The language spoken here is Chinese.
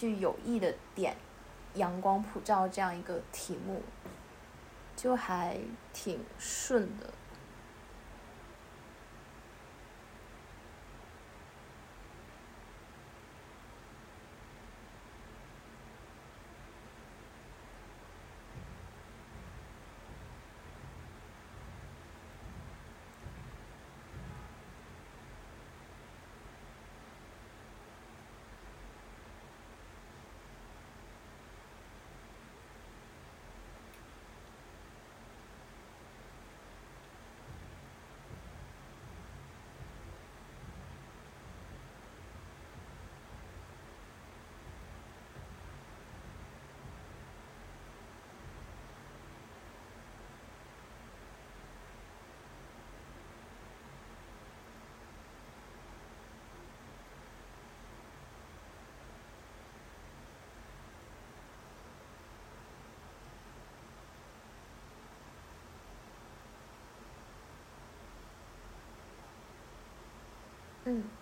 去有意的点阳光普照这样一个题目，就还挺顺的。mm